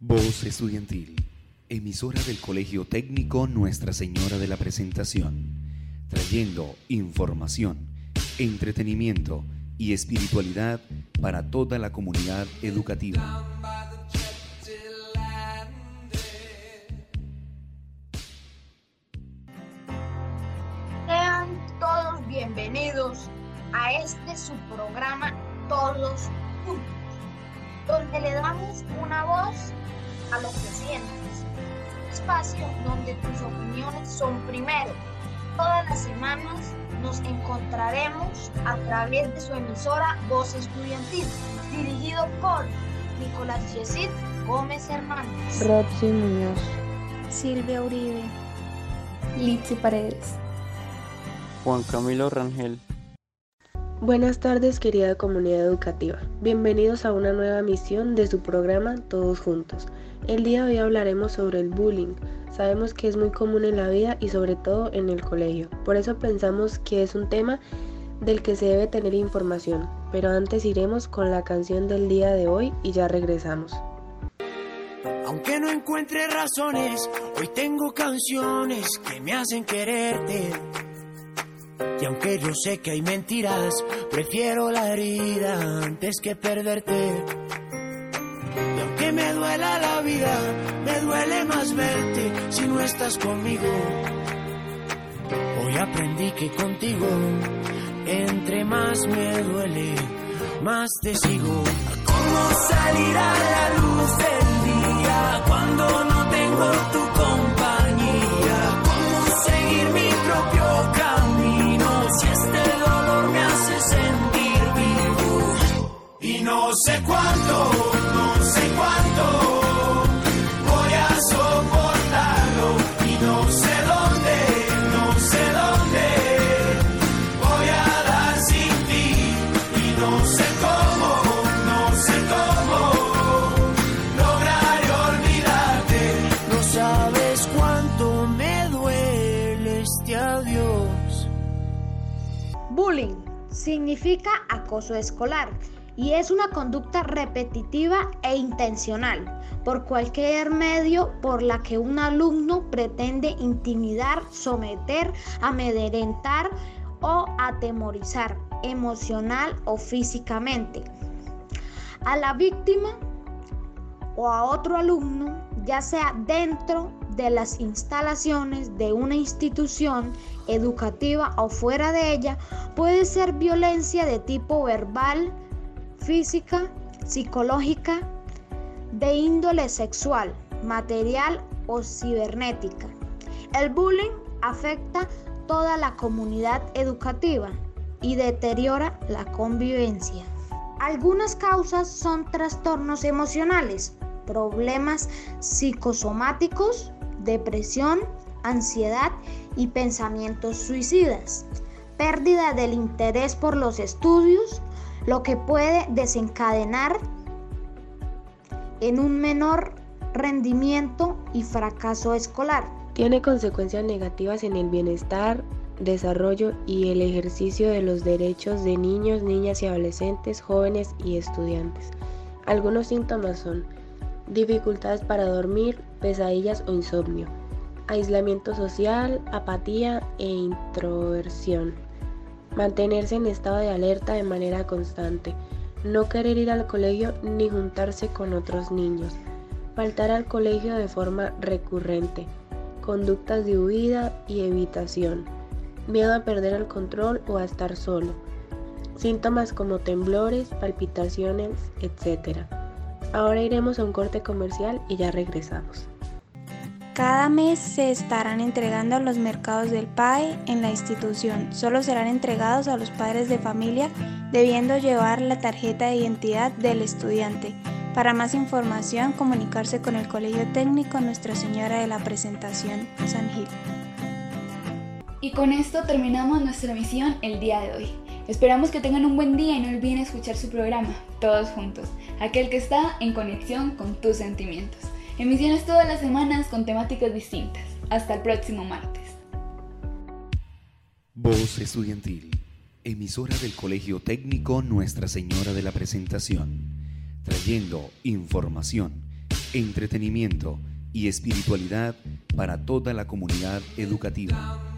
Voz Estudiantil, emisora del Colegio Técnico Nuestra Señora de la Presentación, trayendo información, entretenimiento y espiritualidad para toda la comunidad educativa. Sean todos bienvenidos a este su programa Todos Juntos, una voz a lo que sientes. Espacio donde tus opiniones son primero. Todas las semanas nos encontraremos a través de su emisora Voz Estudiantil, dirigido por Nicolás Yesid Gómez Hernández, Roxy Muñoz, Silvia Uribe, Litsi Paredes, Juan Camilo Rangel. Buenas tardes querida comunidad educativa, bienvenidos a una nueva misión de su programa Todos Juntos. El día de hoy hablaremos sobre el bullying. Sabemos que es muy común en la vida y sobre todo en el colegio. Por eso pensamos que es un tema del que se debe tener información. Pero antes iremos con la canción del día de hoy y ya regresamos. Aunque no encuentre razones, hoy tengo canciones que me hacen quererte. Y aunque yo sé que hay mentiras, prefiero la herida antes que perderte. Y aunque me duela la vida, me duele más verte si no estás conmigo. Hoy aprendí que contigo, entre más me duele, más te sigo. ¿Cómo salir la luz del día no sé cuánto, no sé cuánto voy a soportarlo y no sé dónde, no sé dónde voy a dar sin ti y no sé cómo, no sé cómo lograré olvidarte. No sabes cuánto me duele este adiós. Bullying significa acoso escolar y es una conducta repetitiva e intencional por cualquier medio por la que un alumno pretende intimidar, someter, amedrentar o atemorizar emocional o físicamente. A la víctima o a otro alumno, ya sea dentro de las instalaciones de una institución educativa o fuera de ella, puede ser violencia de tipo verbal, física, psicológica, de índole sexual, material o cibernética. El bullying afecta toda la comunidad educativa y deteriora la convivencia. Algunas causas son trastornos emocionales, problemas psicosomáticos, depresión, ansiedad y pensamientos suicidas, pérdida del interés por los estudios, lo que puede desencadenar en un menor rendimiento y fracaso escolar. Tiene consecuencias negativas en el bienestar, desarrollo y el ejercicio de los derechos de niños, niñas y adolescentes, jóvenes y estudiantes. Algunos síntomas son dificultades para dormir, pesadillas o insomnio, aislamiento social, apatía e introversión, mantenerse en estado de alerta de manera constante, no querer ir al colegio ni juntarse con otros niños, faltar al colegio de forma recurrente, conductas de huida y evitación, miedo a perder el control o a estar solo, síntomas como temblores, palpitaciones, etc. Ahora iremos a un corte comercial y ya regresamos. Cada mes se estarán entregando a los mercados del PAE en la institución. Solo serán entregados a los padres de familia debiendo llevar la tarjeta de identidad del estudiante. Para más información, comunicarse con el Colegio Técnico Nuestra Señora de la Presentación San Gil. Y con esto terminamos nuestra emisión el día de hoy. Esperamos que tengan un buen día y no olviden escuchar su programa, Todos Juntos, aquel que está en conexión con tus sentimientos. Emisiones todas las semanas con temáticas distintas. Hasta el próximo martes. Voz Estudiantil, emisora del Colegio Técnico Nuestra Señora de la Presentación, trayendo información, entretenimiento y espiritualidad para toda la comunidad educativa.